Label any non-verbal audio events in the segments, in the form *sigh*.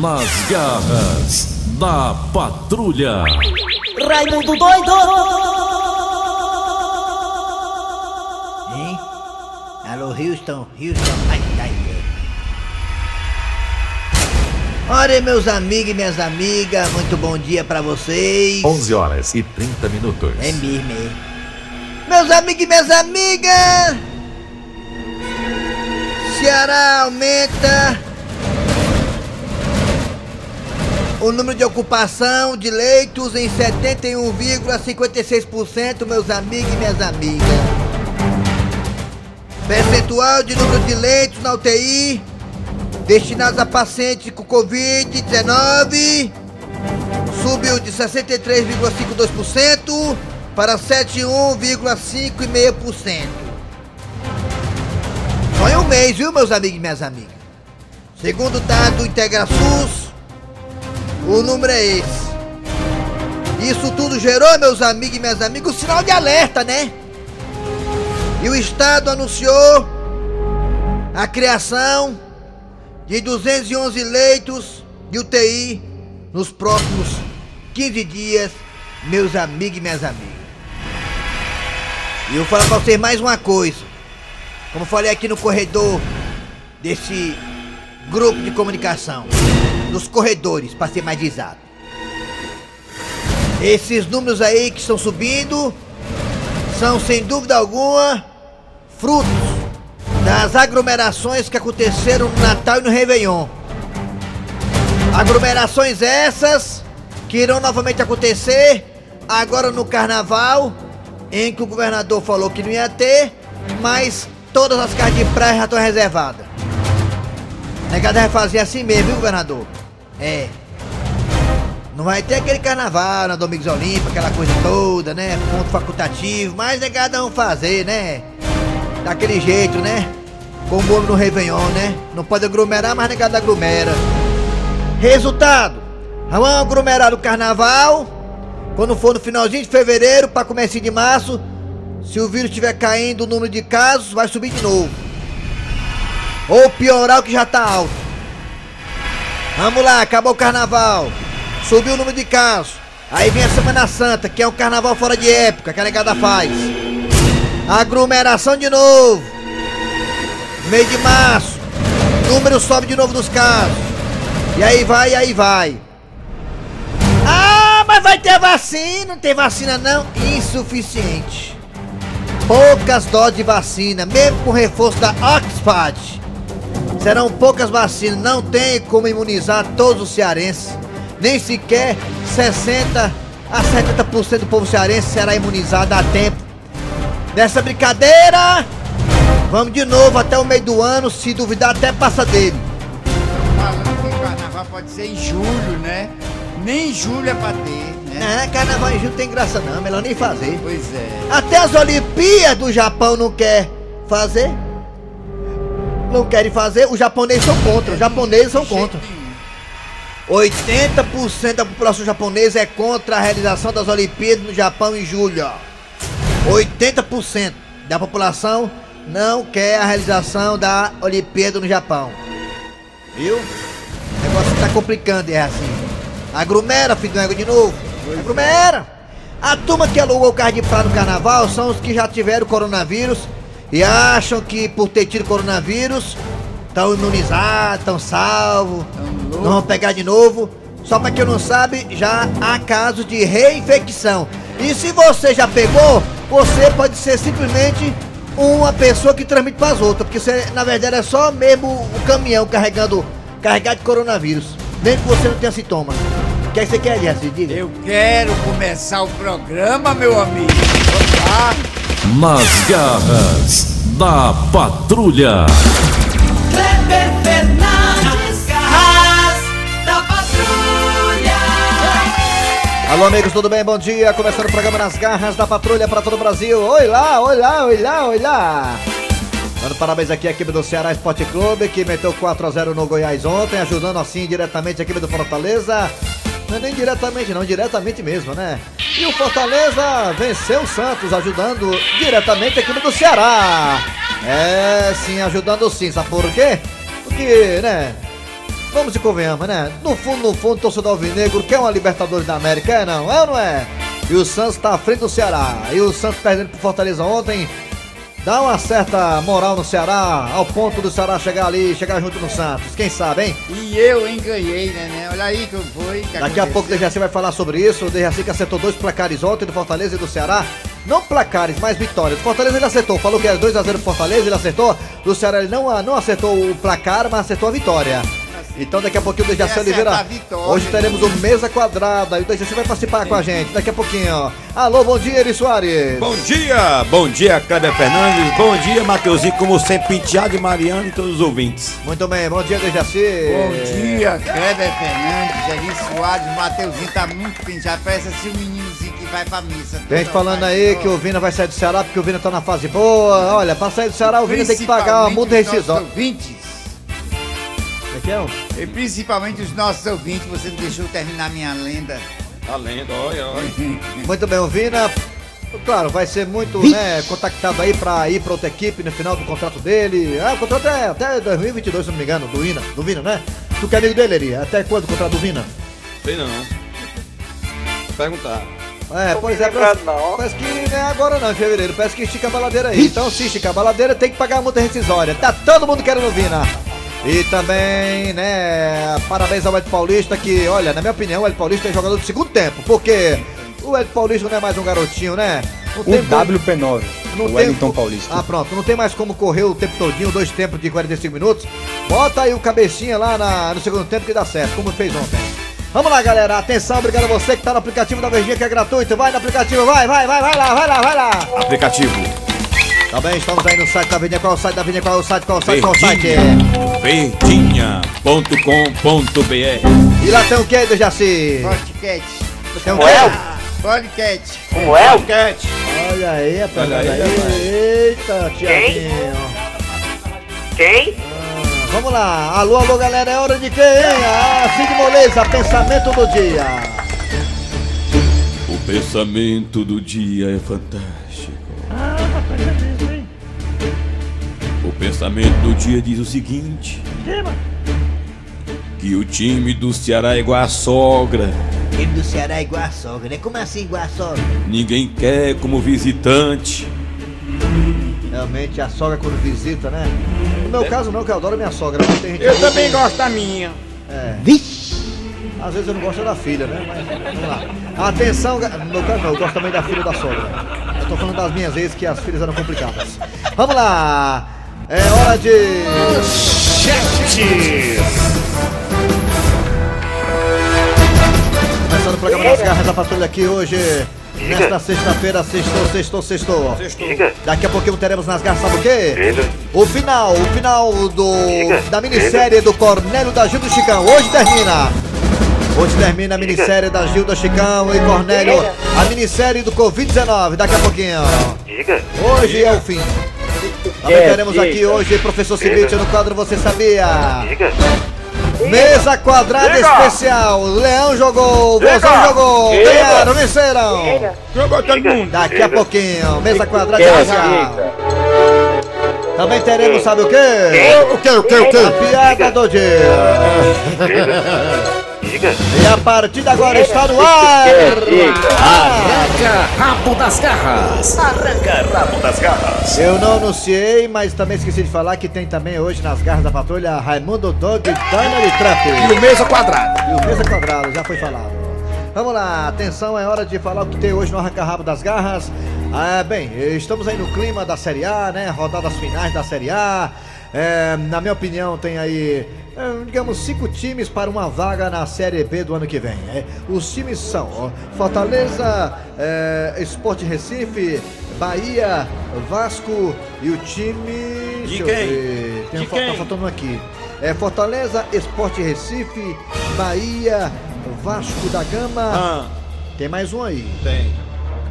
Nas garras da patrulha. Raimundo doido! Hein? Alô, Houston, Houston, ai, ai. Ora, meus amigos e minhas amigas, muito bom dia pra vocês. 11 horas e 30 minutos. É mesmo, é. Meus amigos e minhas amigas, Ceará aumenta o número de ocupação de leitos em 71,56%, meus amigos e minhas amigas. Percentual de número de leitos na UTI destinados a pacientes com Covid-19 subiu de 63,52% para 71,5,5%. Só em um mês, viu, meus amigos e minhas amigas? Segundo dado do IntegraSUS, o número é esse. Isso tudo gerou, meus amigos e minhas amigas, um sinal de alerta, né? E o Estado anunciou a criação de 211 leitos de UTI nos próximos 15 dias, meus amigos e minhas amigas. E eu falo pra vocês mais uma coisa. Como falei aqui no corredor desse grupo de comunicação, nos corredores, para ser mais exato. Esses números aí que estão subindo são sem dúvida alguma frutos das aglomerações que aconteceram no Natal e no Réveillon. Aglomerações essas que irão novamente acontecer agora no Carnaval, em que o governador falou que não ia ter, mas todas as casas de praia já estão reservadas. Negada vai fazer assim mesmo, viu, governador? É. Não vai ter aquele carnaval na Domingos Olímpia, aquela coisa toda, né? Ponto facultativo, mas negada vão fazer, né? Daquele jeito, né? Como o homem no Réveillon, né? Não pode aglomerar, mas negada aglomera. Resultado: vamos aglomerar o carnaval. Quando for no finalzinho de fevereiro, para começo de março, se o vírus estiver caindo, o número de casos vai subir de novo. Ou piorar o que já tá alto. Vamos lá, acabou o carnaval. Subiu o número de casos. Aí vem a Semana Santa, que é um carnaval fora de época, que a negada faz. Aglomeração de novo. Mês de março. Número sobe de novo dos casos. E aí vai, e aí vai. Ah, mas vai ter vacina. Não tem vacina não. Insuficiente. Poucas doses de vacina, mesmo com reforço da Oxford. Serão poucas vacinas, não tem como imunizar todos os cearenses. Nem sequer 60 a 70% do povo cearense será imunizado a tempo. Nessa brincadeira, vamos de novo até o meio do ano, se duvidar até passa dele. Falando que o carnaval pode ser em julho, né? Nem em julho é pra ter, né? É, carnaval em julho tem graça não, melhor nem fazer. Pois é. Até as Olimpíadas do Japão não quer fazer. Não querem fazer, os japoneses são contra, os japoneses são contra. 80% da população japonesa é contra a realização das Olimpíadas no Japão em julho. ó. 80% da população não quer a realização da Olimpíada no Japão. Viu? O negócio tá complicando, é assim. Do ego de novo. Aglomera. A turma que alugou o carro de praia no carnaval são os que já tiveram coronavírus e acham que por ter tido coronavírus estão imunizados, estão salvos, não vão pegar de novo. Só pra quem não sabe, já há casos de reinfecção. E se você já pegou, você pode ser simplesmente uma pessoa que transmite para as outras, porque você, na verdade é só mesmo o caminhão carregando carregado de coronavírus, mesmo que você não tenha sintomas. O que, é que você quer, Jesse? Diga. Eu quero começar o programa, meu amigo. Vamos lá. Nas garras da patrulha. Kleber Fernandes, garras da patrulha. Alô, amigos, tudo bem? Bom dia. Começando o programa Nas Garras da Patrulha para todo o Brasil. Oi lá, oi lá, oi lá, oi lá. Dando parabéns aqui à equipe do Ceará Esporte Clube, que meteu 4x0 no Goiás ontem, ajudando assim diretamente a equipe do Fortaleza. Não é nem diretamente, não, diretamente mesmo, né? E o Fortaleza venceu o Santos, ajudando diretamente a equipe do Ceará. É, sim, ajudando sim. Sabe por quê? Porque, né? vamos e convenhamos, né? No fundo, no fundo, o torcedor alvinegro quer uma Libertadores da América, é não? É ou não é? E o Santos tá à frente do Ceará. E o Santos perdendo pro Fortaleza ontem, dá uma certa moral no Ceará, ao ponto do Ceará chegar ali, chegar junto no Santos. Quem sabe, hein? E eu, hein, ganhei, né, né? Olha aí que eu fui. que Daqui a pouco o aconteceu. Dejaci vai falar sobre isso. O Dejaci que acertou dois placares ontem do Fortaleza e do Ceará. Não placares, mas vitórias. Fortaleza ele acertou. Falou que é 2x0 pro Fortaleza, ele acertou. Do Ceará ele não, não acertou o placar, mas acertou a vitória. Então daqui a pouquinho o Dejaci Oliveira. É Hoje teremos o Mesa Quadrada e o Dejaci vai participar com a gente daqui a pouquinho. Alô, bom dia, Eri Soares. Bom dia, bom dia, Cléber Fernandes. Bom dia, Mateuzinho, como sempre, Penteado e Mariana e todos os ouvintes. Muito bem, bom dia, Dejaci. Bom dia, Cléber Fernandes, Eri Soares, Mateuzinho tá muito penteado, parece assim um meninozinho que vai pra missa. Tem gente falando aí que o Vina vai sair do Ceará porque o Vina tá na fase boa. Olha, pra sair do Ceará o Vina tem que pagar uma multa rescisória. 20 e principalmente os nossos ouvintes, você deixou terminar minha lenda. A lenda, olha, olha. *laughs* Muito bem, Ovina. Claro, vai ser muito né, contactado aí pra ir pra outra equipe no final do contrato dele. Ah, o contrato é até 2022, se não me engano, do Vina, do Vina, né? Tu que é amigo dele, Eri? Até quando o contrato do Vina? Sei não. Vou perguntar. É, não pois é, parece, não. parece que não é agora não, em fevereiro. Parece que estica a baladeira aí. Então, se estica a baladeira, tem que pagar a multa rescisória. Tá todo mundo querendo o Vina. E também, né, parabéns ao Ed Paulista, que, olha, na minha opinião, o Ed Paulista é jogador do segundo tempo, porque o Ed Paulista não é mais um garotinho, né? Não O tem como- WP9, não o tem Wellington Paulista. Ah, pronto, não tem mais como correr o tempo todinho, dois tempos de 45 minutos. Bota aí o cabecinha lá na- no segundo tempo que dá certo, como fez ontem. Vamos lá, galera. Atenção, obrigado a você que tá no aplicativo da Verdinha, que é gratuito. Vai no aplicativo, vai, vai, vai, vai lá, vai lá, vai lá. Aplicativo. Tá bem, estamos aí no site da Verdinha. Qual é o site da Verdinha? Qual é o site? Qual é o site? Qual é o site? Verdinha. Verdinha.com.br E lá tem o que, Dejaci? Podcast. Tem o Ué? quê? Podcast. Como é? Cat. Olha aí, rapaz. Olha aí, aí. Eita, Tiaguinho. Quem? Vamos lá. Alô, alô, galera. É hora de quem? Ah, Cid Moleza, pensamento do dia. O pensamento do dia é fantástico. Pensamento do dia diz o seguinte: que o time do Ceará é igual a sogra. Time do Ceará é igual a sogra, né? Como assim igual a sogra? Ninguém quer como visitante. Realmente a sogra quando visita, né? No meu caso não, que eu adoro minha sogra, mas tem gente Eu que- também gosto da minha. É. Às vezes eu não gosto da filha, né? Mas vamos lá. Atenção, no meu caso não, eu gosto também da filha da sogra. Eu tô falando das minhas vezes que as filhas eram complicadas. Vamos lá! É hora de. Começando o programa das garras da patrulha aqui hoje. Nesta sexta-feira, sextou, sextou, sextou. Diga. Daqui a pouquinho teremos nas garras, sabe o quê? Diga. O final, o final do Diga. da minissérie do Cornélio da Gilda Chicão. Hoje termina. Hoje termina a minissérie da Gilda Chicão e Cornélio. A minissérie do Covid-19. Daqui a pouquinho. Diga. Hoje é o fim. Também teremos aqui hoje professor Cibite no quadro Você Sabia? Diga. Mesa quadrada Diga. especial. Leão jogou. Vozão jogou. Diga. Ganharam, venceram. Jogou todo mundo. Daqui a pouquinho, mesa quadrada especial. Também teremos, sabe o quê? O quê, o quê, o quê? A piada do dia. Diga. E a partir de agora está no ar. Arranca rabo das garras. Arranca rabo das garras. Eu não anunciei, mas também esqueci de falar que tem também hoje nas garras da patrulha Raimundo Dog e Donald Trump. E o mesa quadrada. E o Mesa Quadrado, já foi falado. Vamos lá, atenção, é hora de falar o que tem hoje no Arranca Rabo das Garras. Ah, bem, estamos aí no clima da Série A, né? Rodadas finais da Série A. É, na minha opinião, tem aí, digamos, cinco times para uma vaga na Série B do ano que vem. é. Os times são ó, Fortaleza, é, Esporte Recife, Bahia, Vasco e o time. De deixa eu quem? ver, Tem De um, fa- tá quem? faltando aqui. É Fortaleza, Esporte Recife, Bahia, Vasco da Gama. Ah, Tem mais um aí. tem.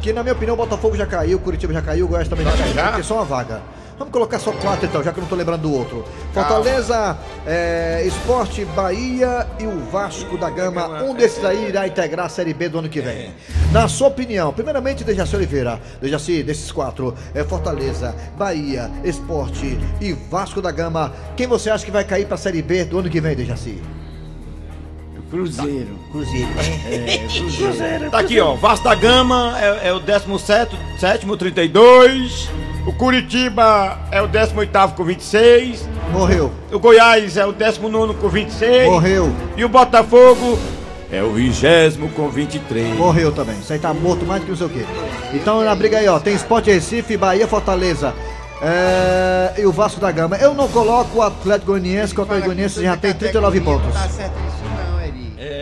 Que na minha opinião o Botafogo já caiu, o Curitiba já caiu, o Goiás também já caiu. já? Só uma vaga. Vamos colocar só quatro então, já que eu não tô lembrando do outro. Fortaleza, é, Esporte, Bahia e o Vasco da Gama. Um desses aí irá integrar a Série B do ano que vem. Na sua opinião, primeiramente Dejaci Oliveira, Dejaci, desses quatro, é Fortaleza, Bahia, Esporte e Vasco da Gama. Quem você acha que vai cair pra Série B do ano que vem, Dejaci? *laughs* Cruzeiro. Cruzeiro. Tá aqui, ó. Vasco da Gama é, é o 17, sétimo, 32. O Curitiba é o 18 com 26. Morreu. O Goiás é o 19 com 26. Morreu. E o Botafogo é o 20 com 23. Morreu também. Isso aí tá morto mais do que não sei o quê. Então na briga aí, ó. Tem Sport Recife, Bahia, Fortaleza. É, e o Vasco da Gama. Eu não coloco o Atlético Goianiense, que o Atlético Goianiense já tem 39 pontos. Tá certo.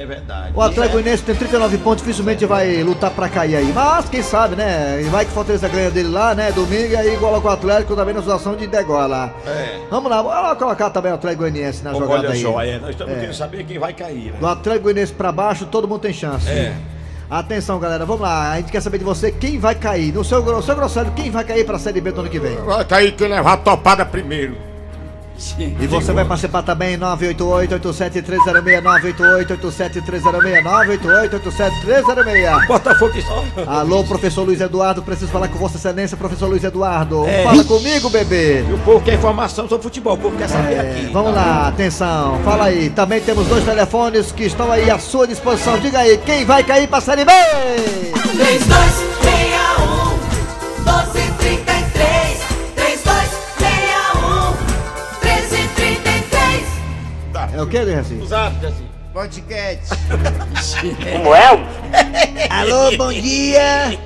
É verdade. O Atlético Goianiense tem 39 pontos, dificilmente vai lutar pra cair aí. Mas quem sabe, né? E vai que Fortaleza ganha dele lá, né? Domingo e aí coloca o Atlético também na situação de degola. É. Vamos lá, vamos colocar também o Atlético Goianiense na jogada Olha aí. só, é, nós estamos É. querendo saber quem vai cair. Né? Do Atlético Goianiense pra baixo, todo mundo tem chance. É. Atenção, galera, vamos lá. A gente quer saber de você quem vai cair. No seu, no seu grosseiro, quem vai cair pra Série B do ano que vem. Vai cair quem levar a topada primeiro. E você vai participar também 988-87306, 988-87306, 988-87306. Botafogo. Alô, professor Luiz Eduardo, preciso falar com Vossa Excelência, professor Luiz Eduardo. É. Fala comigo, bebê. E o povo quer informação sobre futebol, o povo quer saber É, aqui. vamos lá, atenção, fala aí. Também temos dois telefones que estão aí à sua disposição. Diga aí, quem vai cair pra Série B? 3261 É o que, Luiz Os hábitos, assim. Podcast. Como é? Alô, bom dia.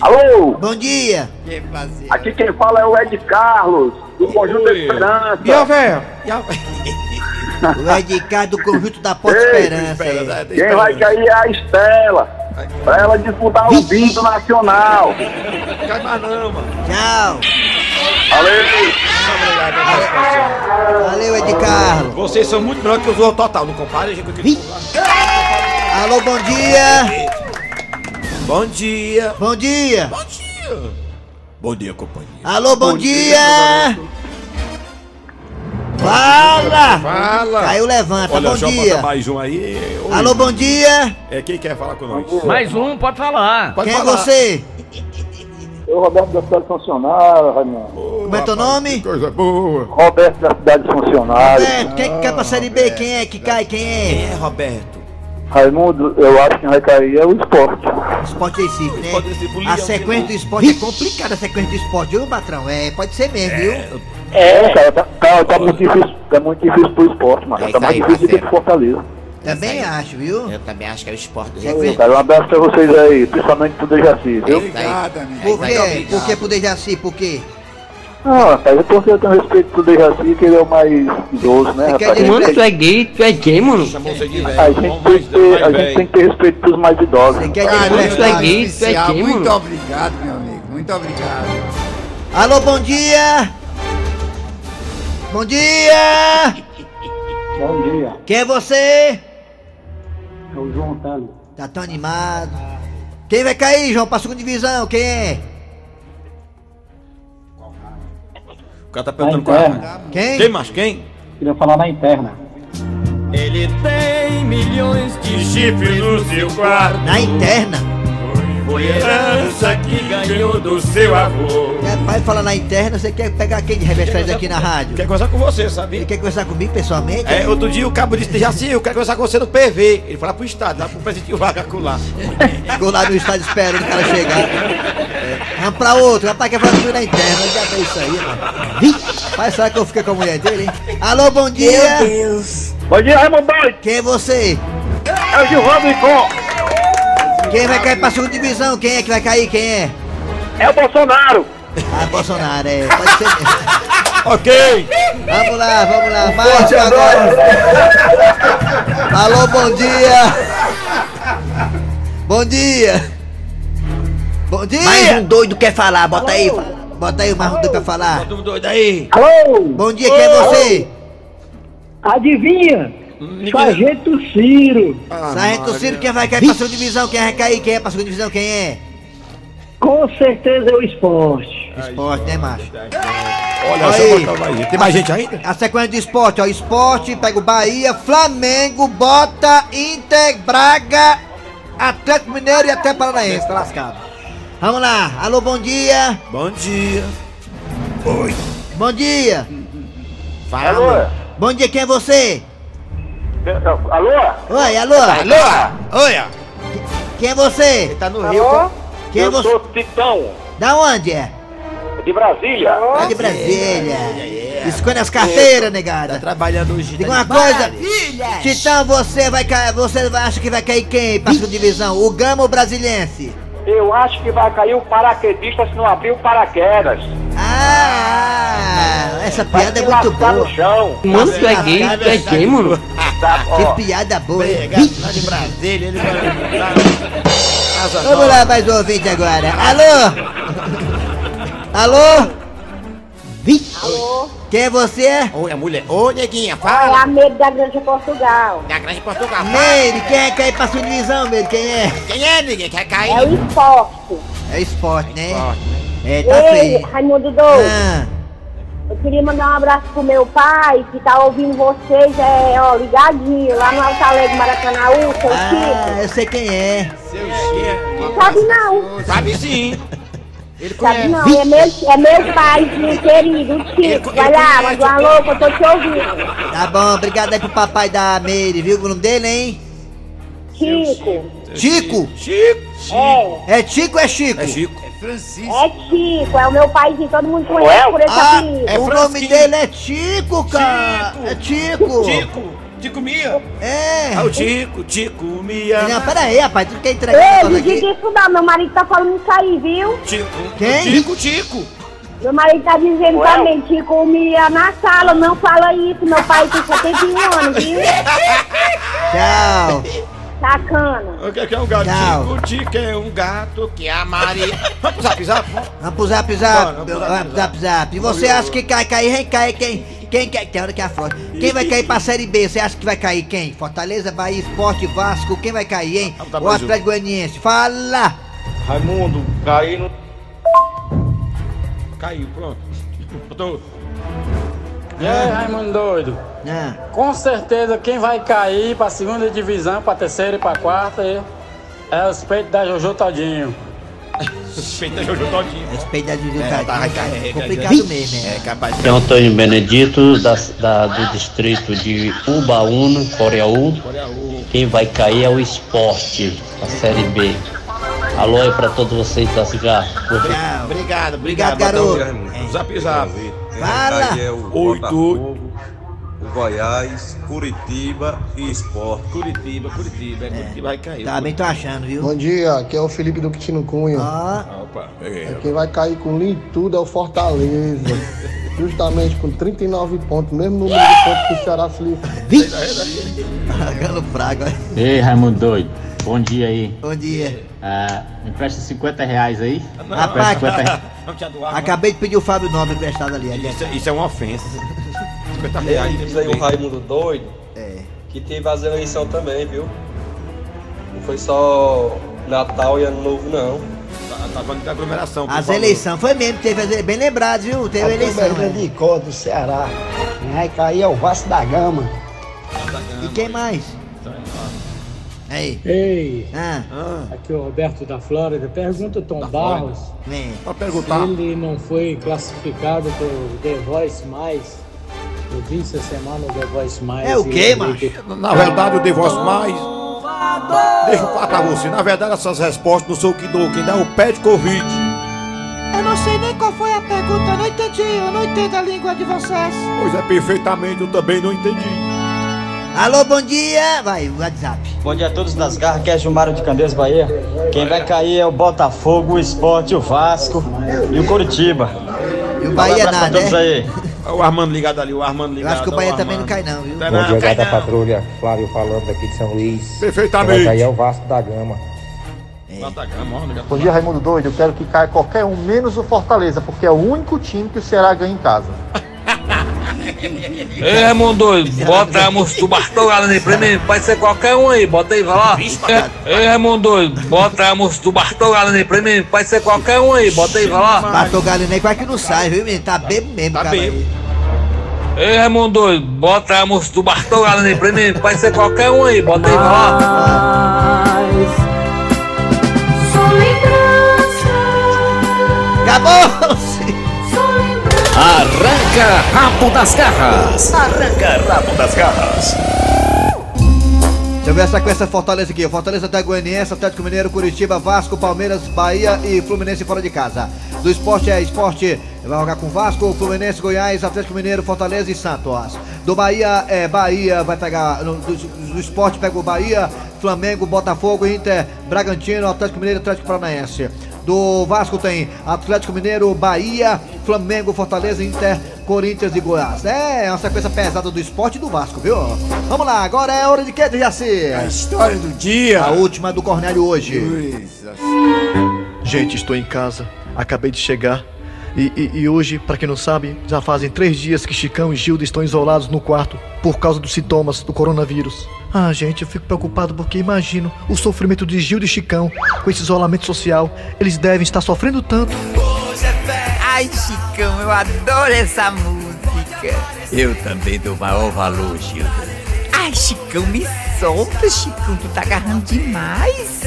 Alô? Bom dia. Que fazer? Aqui quem fala é o Ed Carlos, do Conjunto da Oi. Esperança. E a velho? E a *laughs* O Ed Ricardo do Conjunto da Porta Ei, Esperança. aí. Quem vai cair é a Estela. Pra ela disputar o bingo nacional. Cai mais não, mano. Tchau. Valeu! Valeu, Ed Carlos. Vocês são muito melhores que os outros total, não compare gente com aquele Alô, bom dia. Bom dia. Bom dia. Bom dia. Bom dia, companhia. Alô, bom, dia. Fala. Fala. Caiu, levanta. Olha, bom dia. mais um aí. Oi. Alô, bom dia. É quem quer falar com nós? Mais um, pode falar. Pode Quem é falar. você? Eu, Roberto da cidade funcionária, Raimundo. Como é teu nome? que Coisa boa. Roberto da cidade funcionária. Roberto, quem é que cai pra Série B? Quem é que cai? Quem é? é, Roberto? Raimundo, eu acho que quem vai cair é o esporte. Esporte Recife, né? Esporte Recife, A sequência do esporte é complicada, a sequência do esporte, viu, patrão? É, pode ser mesmo, viu? É, cara, tá, tá, tá muito difícil, tá muito difícil pro esporte, mano. Vai Tá mais cair, difícil do que pro Fortaleza. Também acho, viu? Eu também acho que é o esporte do Recife. Cara, um abraço pra vocês aí, principalmente pro Dejaci, viu? Obrigado, amigo. Por quê? Por que pro Dejaci? Por quê? Não, rapaz, é porque eu tenho respeito pro Dejaci, que ele é o mais idoso, né, rapaz? A gente é gay, tu é gay, mano. A gente tem que ter, a gente tem que ter respeito pros mais idosos. Você quer dizer tu é especial, gay, tu é gay, Muito mano. obrigado, meu amigo. Muito obrigado. Alô, bom dia! Bom dia! Bom dia, Quem é você? É o João Antônio. Tá tão animado. Quem vai cair, João, pra segunda divisão? Quem é? O cara tá perguntando qual é. Quem? Quem, macho? Quem? Queria falar na interna. Ele tem milhões de chifres no seu quarto. Na interna. Foi herança que ganhou do seu avô. Quer pai falar na interna, você quer pegar quem de revestagem aqui na rádio? Quer conversar com você, Ele sabe? quer conversar comigo pessoalmente? É, outro dia o cabo disse, já sim, eu quero conversar com você no PV. Ele foi lá pro estado, lá pro presidente Vaga lá. *laughs* Ficou lá no estádio esperando o cara chegar. É, Vamos pra outro, rapaz quer falar comigo na interna. Já é isso aí, mano. Mas será que eu fiquei com a mulher dele, hein? Alô, bom dia! Bom dia, Raimundo. Quem é você? É o Gilvando Icon. Quem vai cair pra segunda divisão? Quem é que vai cair? Quem é? É o Bolsonaro. Ah, Bolsonaro, é. Pode ser mesmo. *laughs* ok! Vamos lá, vamos lá. Um agora. Alô, bom dia. Bom dia. Bom dia. Mais um doido quer falar, bota aí. Bota aí o mais um doido pra falar. Todo mundo doido aí. Alô, Bom dia, quem é você? adivinha? Ninguém... Sargento Ciro. Sargento Ciro, quem vai cair pra segunda divisão? Quem vai cair? Quem é pra segunda divisão? Quem é? Com certeza é o esporte. Esporte, né, macho? Olha, Aí. só. Tem mais gente ainda? A sequência do esporte, ó. Esporte, pega o Bahia, Flamengo, Bota, Inter, Braga, Atlético Mineiro e até Paranaense, tá lascado. Vamos lá, alô, bom dia. Bom dia. Bom dia. Fala, mano. Bom dia, quem é você? Alô? Oi, alô? Alô? Oi, ó. Quem é você? Tá no Rio. com- Quem é Eu você? sou Titão, Da onde é? de Brasília. É de Brasília. Esconde as carteiras, Tá negada. trabalhando hoje. Diga tá uma coisa. Brasília. Titão, você vai cair. Você acha que vai cair quem pra segunda divisão? O Gama ou o Brasiliense? Eu acho que vai cair o paraquedista se não abrir o paraquedas. Ah, essa piada é muito boa. no chão. Mano, tu é gay, tu é gay, mano. Tá, Que ó. piada boa. hein? Pega, lá de Brasília, ele vai. Vamos Nova. lá, mais um ouvinte agora. Alô? Alô? Alô? Quem é você? Oi, a mulher. Ô, neguinha, É fala. a Meire da Grande Portugal. Da Grande Portugal. fala. Meire, quem é que quer ir pra segunda divisão, Meire? Quem é? Quem é, neguinha? Quer cair? É o esporte. É esporte, né? Esporte. É, tá Ei, feio. Raimundo Doido. Ah, queria mandar um abraço pro meu pai, que tá ouvindo vocês, é, ó, ligadinho, lá no Alto Alegre, Maracanã, seu ah, Chico. eu sei quem é. Seu Chico. Sabe não, Sabe sim. Ele sabe conhece. não, é meu, é meu paizinho querido, o Chico. Vai lá, manda um alô que eu tô te ouvindo. Tá bom, obrigado aí pro papai da Meire, viu o nome dele, hein? Chico, Chico? Chico. é, É Chico ou é Chico? É Chico. É Francisco. é Chico, é o meu paizinho, todo mundo conhece por esse Ah, apelido. é o nome dele é Chico, cara. Chico. É Chico. Chico. Chico Mia. É. É o Chico, Chico Mia. Não, pera aí, rapaz, tu quer entregar Ei, não diga isso não, meu marido tá falando isso aí, viu? Chico. Quem? Chico, Chico. Meu marido tá dizendo Ué? também, Chico, me na sala, não fala isso, meu pai tem 71 anos, viu? Tchau. O Sacana. que é que é um gato? Tchau. Chico é um gato que a Maria. *laughs* Vamos pro zap zap? Vamos. Pro zap zap. Bora, vamos pro zap, zap zap. E você acha que cai, cair? Quem cai? Quem? Quem quer? Tem hora que é a Flórida. Quem vai cair pra Série B? Você acha que vai cair quem? Fortaleza, Bahia, Esporte, Vasco. Quem vai cair, hein? Tá, O. Atlético Goianiense. Fala! Raimundo, caindo. Caiu, pronto. Botou. E aí, Raimundo doido? Ah, Com certeza quem vai cair pra segunda divisão, pra terceira e pra quarta é, é os peitos da Jojo Todinho. Suspeita Jojo Todinho. respeito da Juju É, tá, Tadinho. carrega, complicado mesmo, É né? capaz de é Antônio Benedito, da, da- do distrito de Ubaúna, Coreaú. Quem vai cair é o esporte, a Série B. Alô aí pra todos vocês das garras. Tchau. Obrigado, obrigado. Obrigado, garoto. Zap zap. Fala! Oito. Goiás, Curitiba e Esporte. Curitiba, Curitiba. É, Curitiba vai cair. Também tô achando, viu? Bom dia, aqui é o Felipe do Quitino Cunha. Ó, Opa. Quem vai cair com e tudo é o Fortaleza. *laughs* Justamente com 39 pontos, mesmo número de pontos que o Ceará se livra. Galo Fraga. Ei, Raimundo doido. Bom dia aí. Bom dia. Ah, me empresta 50 reais aí? Rapaz, 50 reais. Acabei de pedir o Fábio Nobre emprestado ali. ali. Isso, é- isso é uma ofensa. *laughs* 50 reais. Temos aí o Raimundo doido, É. que teve as eleições também, viu? Não foi só Natal e Ano Novo, não. Tá, tá falando de aglomeração. As por favor. eleições foi mesmo, teve bem lembrado, viu? Teve eleição. né? de Icó, do Ceará. Cair é o Vasco da Gama. E quem mais? Aí. Ei, Ah, aqui é o Roberto da Flórida. Pergunta Tom Barros vem. Pode se perguntar. ele não foi classificado pro The Voice Mais. Eu vi essa semana o The Voice Mais. É o quê, macho? que- Na verdade, eu divórcio mais. Deixa eu falar pra você. Na verdade, essas respostas não sou o que dou. Quem dá é o pé de Covid. Eu não sei nem qual foi a pergunta, eu não entendi, eu não entendo a língua de vocês. Pois é, perfeitamente, eu também não entendi. Alô, bom dia. Vai, o WhatsApp. Bom dia a todos das garras, que é Gilmário de Candeias, Bahia. Quem vai cair é o Botafogo, o Esporte, o Vasco e o Curitiba. E o Bahia Um nada, todos né? aí. Olha O Armando ligado ali, o Armando Eu ligado. acho que o Bahia também não cai não, viu? Tá não, cai não. Patrulha, Flávio falando daqui de São Luís. Perfeitamente. é o Vasco da Gama. Ligado. Bom dia, Raimundo Doido. Eu quero que caia qualquer um, menos o Fortaleza, porque é o único time que o Ceará ganha em casa. *laughs* Ei, Raimundo doido, bota a moça do Bartolada aí pra mim, pode ser qualquer um aí, bota aí, vai lá. Ei, Raimundo doido, bota a moça do Bartolada aí pra mim, pode ser qualquer um aí, bota aí, vai lá. Galinho aí, quase que não sai, viu, menino? Tá bebo mesmo, Tá cara. bebo. aí. Ei, Raimundo doido, bota a moça do Bartolada aí pra mim, pode ser qualquer um aí, bota aí, vai lá. Acabou-se! *laughs* Arranca rabo das garras. Arranca rabo das garras. Deixa eu ver a sequência Fortaleza aqui. Fortaleza até Goianiense, Atlético Mineiro, Curitiba, Vasco, Palmeiras, Bahia e Fluminense fora de casa. Do esporte é esporte, vai jogar com Vasco, Fluminense, Goiás, Atlético Mineiro, Fortaleza e Santos. Do Bahia é Bahia, vai pegar. no- Do, do esporte pega o Bahia, Flamengo, Botafogo, Inter, Bragantino, Atlético Mineiro, Atlético Paranaense. Do Vasco tem Atlético Mineiro, Bahia, Flamengo, Fortaleza, Inter, Corinthians e Goiás. É, é uma sequência pesada do esporte e do Vasco, viu? Vamos lá, agora é hora de quê, Jaci? A história do dia. A última do Cornélio hoje. Gente, estou em casa, acabei de chegar. E, e- e hoje, pra quem não sabe, já fazem três dias que Chicão e Gilda estão isolados no quarto por causa dos sintomas do coronavírus. Ah, gente, eu fico preocupado porque imagino o sofrimento de Gilda e Chicão com esse isolamento social. Eles devem estar sofrendo tanto. Ai, Chicão, eu adoro essa música. Eu também dou maior valor, Gilda. Ai, Chicão, me solta, Chicão, tu tá agarrando demais.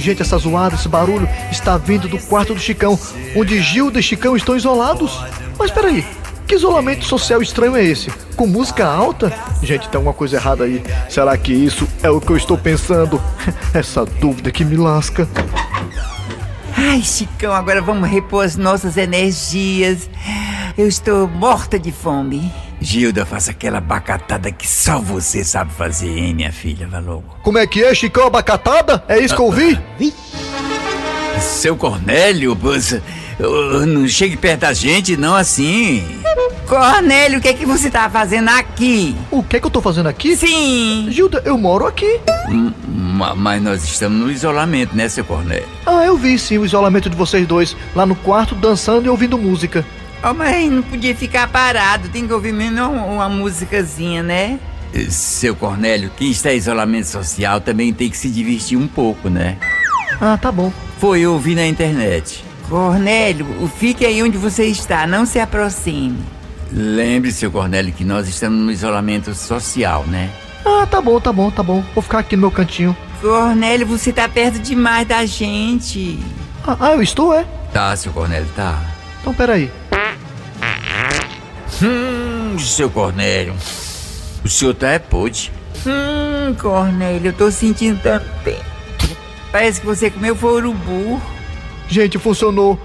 Gente, essa zoada, esse barulho está vindo do quarto do Chicão, onde Gilda e Chicão estão isolados. Mas peraí, que isolamento social estranho é esse? Com música alta? Gente, tem alguma coisa errada aí. Será que isso é o que eu estou pensando? *laughs* Essa dúvida que me lasca. Ai, Chicão, agora vamos repor as nossas energias. Eu estou morta de fome. Gilda, faça aquela bacatada que só você sabe fazer, hein, minha filha? Vá logo. Como é que é, Chicão? Abacatada? É isso que eu ouvi? *laughs* Seu Cornélio, oh, não chegue perto da gente, não assim. Cornélio, o que é que você tá fazendo aqui? O que é que eu tô fazendo aqui? Sim. Gilda, eu moro aqui. Hum, ma- Mas nós estamos no isolamento, né, seu Cornélio? Ah, eu vi sim o isolamento de vocês dois lá no quarto dançando e ouvindo música. Oh, mas não podia ficar parado, tem que ouvir menos uma, musicazinha, né? Eh, Seu Cornélio, quem está em isolamento social também tem que se divertir um pouco, né? Ah, tá bom. Foi ouvir na internet. Cornélio, fique aí onde você está, não se aproxime. Lembre, seu Cornélio, que nós estamos no isolamento social, né? Ah, tá bom, tá bom, tá bom. Vou ficar aqui no meu cantinho. Cornélio, você tá perto demais da gente. Ah, ah, eu estou, é? Tá, seu Cornélio, tá. Então peraí. Hum, seu Cornélio. O senhor tá é pode. Hum, Cornélio, eu tô sentindo tanto tempo. Parece que você comeu foi urubu. Gente, funcionou.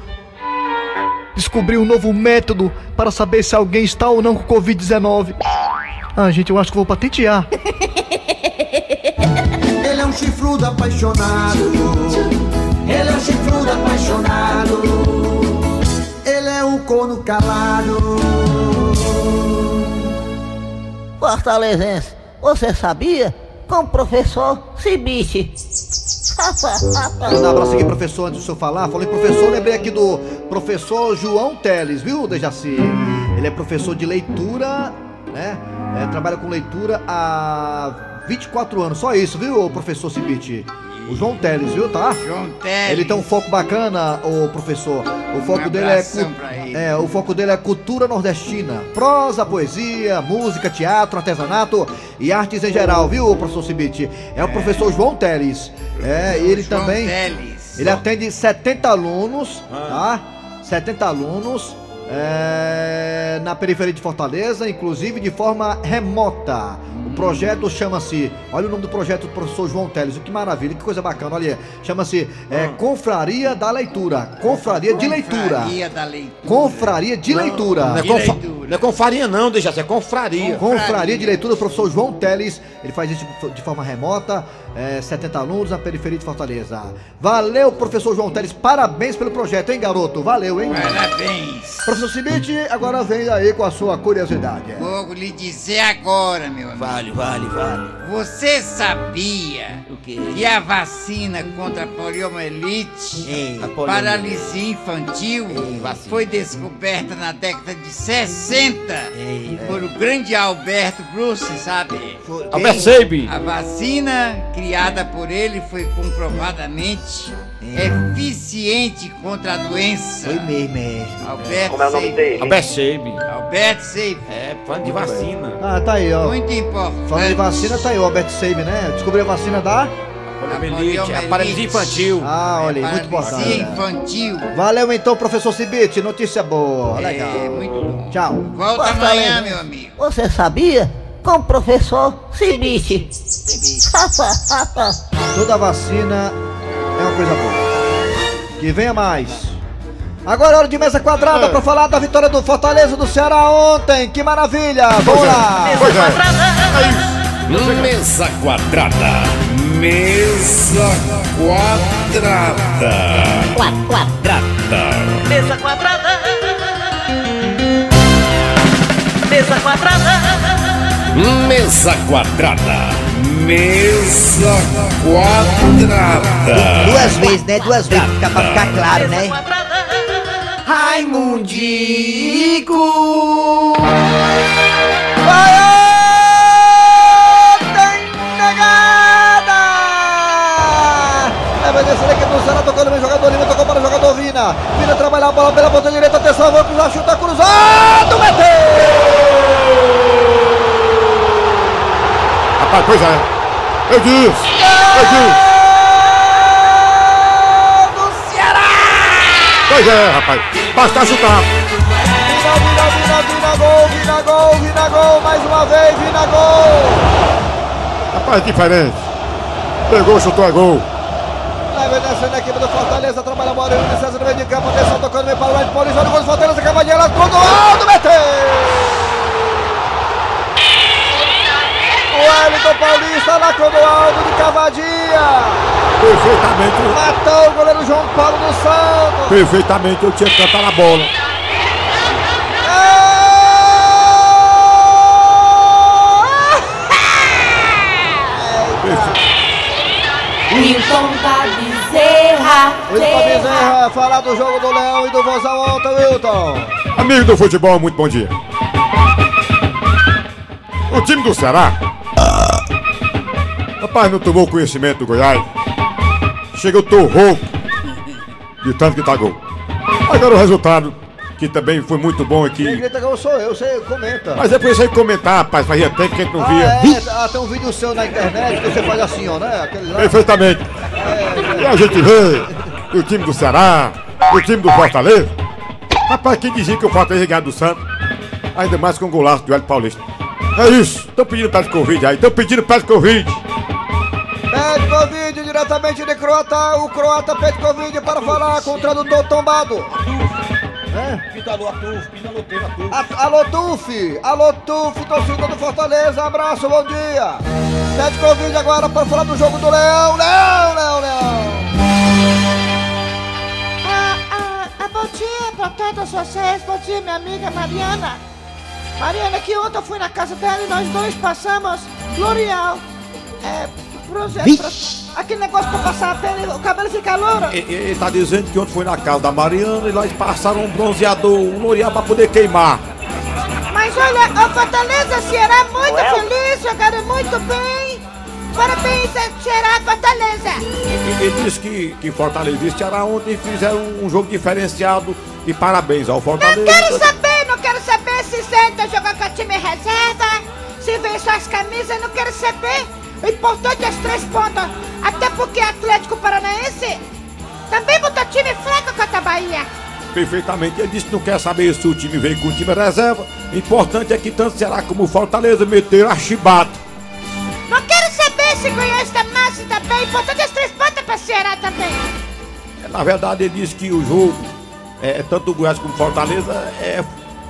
Descobri um novo método para saber se alguém está ou não com Covid-19. Ah, gente, eu acho que vou patentear. *laughs* Ele é um chifrudo apaixonado. Ele é um chifrudo apaixonado. Ele é um corno calado. Fortalezense, você sabia? Com o professor Cibite. Manda um abraço aqui, professor, antes do senhor falar. Falei professor, lembrei aqui do professor João Teles, viu, Dejaci? Ele é professor de leitura, né? É, trabalha com leitura há 24 anos, só isso, viu, professor Cibite? O João Teles, viu, tá? João Teles. Ele tem um foco bacana, o professor. O foco Um dele é, cu- pra ele. é, o foco dele é cultura nordestina, prosa, poesia, música, teatro, artesanato e artes em geral, viu, professor Cibite? É o professor João Teles. É, e ele João também Teles. ele atende 70 alunos, tá? 70 alunos é, na periferia de Fortaleza, inclusive de forma remota. O projeto chama-se, olha o nome do projeto do professor João Teles, que maravilha, que coisa bacana, olha, chama-se é, Confraria da Leitura, Confraria de Leitura. Confraria da leitura. Confraria de Leitura. Não é, confa- não é confaria não, deixa é confraria. Confraria de Leitura, do professor João Teles. Ele faz isso de forma remota, é, 70 alunos na periferia de Fortaleza. Valeu, professor João Teles. Parabéns pelo projeto, hein, garoto? Valeu, hein? Parabéns. Professor Cibite, agora vem aí com a sua curiosidade. Vou lhe dizer agora, meu amigo. Vale, vale, vale. Você sabia que a vacina contra a poliomielite, a poliomielite. paralisia infantil, foi descoberta na década de 60 por o grande Alberto Bruce, sabe? Albert Seib. A vacina criada por ele foi comprovadamente eficiente contra a doença. Foi mesmo, é. Alberto Como é o nome dele? Albert Seib. Alberto Seib. É, fã de vacina. Ah, tá aí, ó. Muito importante. Falando de vacina, tá aí o Albert Seib, né? Descobriu a vacina da... Poliomielite, a paralisia infantil. Ah, olha aí, muito Paralisia importante. infantil. Valeu então, professor Cibite. Notícia boa. Legal. É, muito bom. Tchau. Volta Fortaleza. amanhã, meu amigo. Você sabia com o professor Cibite. *laughs* Toda vacina é uma coisa boa. Que venha mais. Agora é hora de mesa quadrada pra falar da vitória do Fortaleza do Ceará ontem. Que maravilha! Vamos lá! Pois é. Mesa quadrada. Mesa quadrada. Quadrada. Mesa quadrada. Mesa quadrada. Mesa quadrada. Mesa quadrada. Duas vezes, né? Duas vezes, fica pra ficar claro, né? Raimundico. Vai, tem negada! É, vai descer aqui pro Ceará, tocando bem jogador Lima, tocou para o jogador Vina. Vina trabalhar a bola pela ponta direita, atenção, vou cruzar, chuta cruzado, Rapaz, pois é. Eu disse. Eu disse. Pois é, rapaz. Basta chutar. Vina, Vina, Vina, Vina, gol, Vina, gol, Vina, gol, mais uma vez, Vina, gol! Rapaz, é diferente. Pegou, chutou, é gol. Vai vem descendo a equipe do Fortaleza, trabalha a bola, César no meio de campo, atenção, tocando bem para o Ed Paulista, olha o gol do Fortaleza, de ela, tudo alto, meteu! O Wellington Paulista na Clodoaldo de cavadinha! Perfeitamente. Matou o goleiro João Paulo dos Santos! Perfeitamente, eu tinha que cantar na bola. Wilton da Bezerra. Wilton Bezerra, falar do jogo do Leão e do Vozão ontem, Wilton! Amigo do futebol, muito bom dia. O time do Ceará. Rapaz, não tomou conhecimento do Goiás. Chega, eu tô rouco. De tanto que tá gol. Agora o resultado, que também foi muito bom Quem aqui. grita gol sou eu, você comenta. Mas é por isso aí comentar, rapaz, fazia tempo que a gente não Ah, via. é, ah, tem um vídeo seu na internet que você faz assim, ó, né? Aquele lá. Perfeitamente. E a gente vê o time do Ceará, o time do Fortaleza. Rapaz, quem dizia que o Fortaleza ganhar do Santos? Ainda mais com o golaço do Hélio Paulista. É isso, estão pedindo pé de Covid aí, estão pedindo pé de Covid. Pede Covid diretamente de Croata, o Croata pede Covid para falar com o tradutor tombado. É? Alô Tuf, alô Tuf, torcida do Fortaleza, abraço, bom dia. Pede Covid agora para falar do jogo do Leão, Leão, Leão, Leão. Ah, ah, ah, bom dia pra todos vocês, bom dia minha amiga Mariana. Mariana, que ontem eu fui na casa dela e nós dois passamos L'Oreal. É, bronze- pro- aquele negócio pra passar a pele, o cabelo fica louro. Ele tá dizendo que ontem foi na casa da Mariana e lá eles passaram um bronzeador, um L'Oreal pra poder queimar. Mas olha, a Fortaleza Ceará muito feliz, jogaram muito bem. Parabéns, a Ceará Fortaleza. E- Ele disse que, que Fortaleza e Ceará ontem fizeram um jogo diferenciado e parabéns ao Fortaleza. Não quero saber, não quero saber se senta jogar com a time reserva, se vem só as camisas, não quero saber. O importante é as três pontas. Até porque Atlético Paranaense também botou time fraco contra a Bahia. Perfeitamente, ele disse que não quer saber se o time veio com o time reserva. O importante é que tanto Ceará como Fortaleza meteram a chibata. Não quero saber se Goiás tá massa também. O importante é as três pontas pra Ceará também. Na verdade, ele disse que o jogo, é, tanto o Goiás como Fortaleza, é.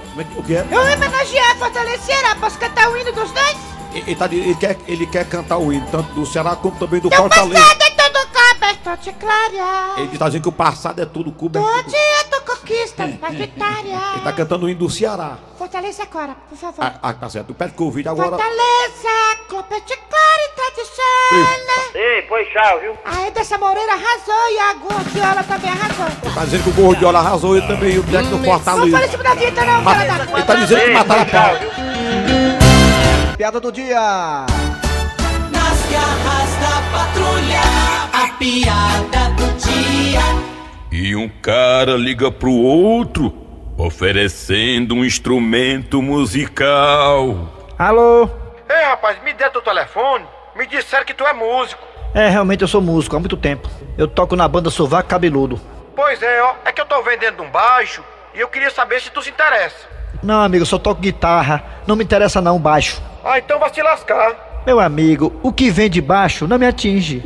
Como é que, o que é? Eu vou homenagear Fortaleza e Ceará. Posso cantar o hino dos dois? Ele, ele tá ele quer, ele quer cantar o hino, tanto do Ceará como também do Teu Fortaleza. passado é tudo coberto de glória. Ele tá dizendo que o passado é tudo coberto. Todo dia tu conquista na vitória. Ele tá cantando o hino do Ceará. Fortaleza agora, por favor. Ah, ah, tá certo. Pede Covid agora. Fortaleza, clube de glória e tradição. Ei, foi tchau, viu? A Edessa Moreira arrasou e a Gordiola também arrasou. Tá dizendo que o Gordiola arrasou e também o técnico do Não fala Fortaleza. em cima da Vitor, não, Mas- fala da Ele tá dizendo que mataram a pau. Piada do dia. Nas garras da patrulha, a piada do dia. E um cara liga pro outro, oferecendo um instrumento musical. Alô? Ei, rapaz, me dê teu telefone. Me disseram que tu é músico. É, realmente eu sou músico há muito tempo. Eu toco na banda Sovaco Cabeludo. Pois é, ó. É que eu tô vendendo um baixo e eu queria saber se tu se interessa. Não, amigo, eu só toco guitarra. Não me interessa não, baixo. Ah, então vai se lascar. Meu amigo, o que vem de baixo não me atinge.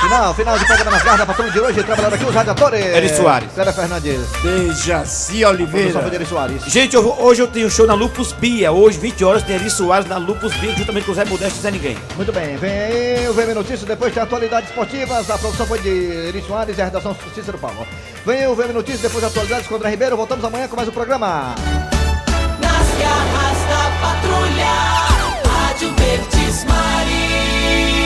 Final, final de programa nas garras da patrulha de hoje, trabalhando aqui os radiadores. Eri Soares. Cléber Fernandes. Dejaci Oliveira. Produção foi de Eri Soares. Gente, eu hoje eu tenho show na Lupus Bia. Hoje, 20 horas, tem Eri Soares na Lupus Bia, juntamente com o Zé Modesto e Zé Ninguém. Muito bem, vem aí o VM Notícias, depois tem atualidades esportivas, a produção foi de Eri Soares e a redação Cícero Paulo. Vem o VM Notícias, depois atualidades com o André Ribeiro, voltamos amanhã com mais um programa. Nas garras Patrulha, Rádio Verdes Maria.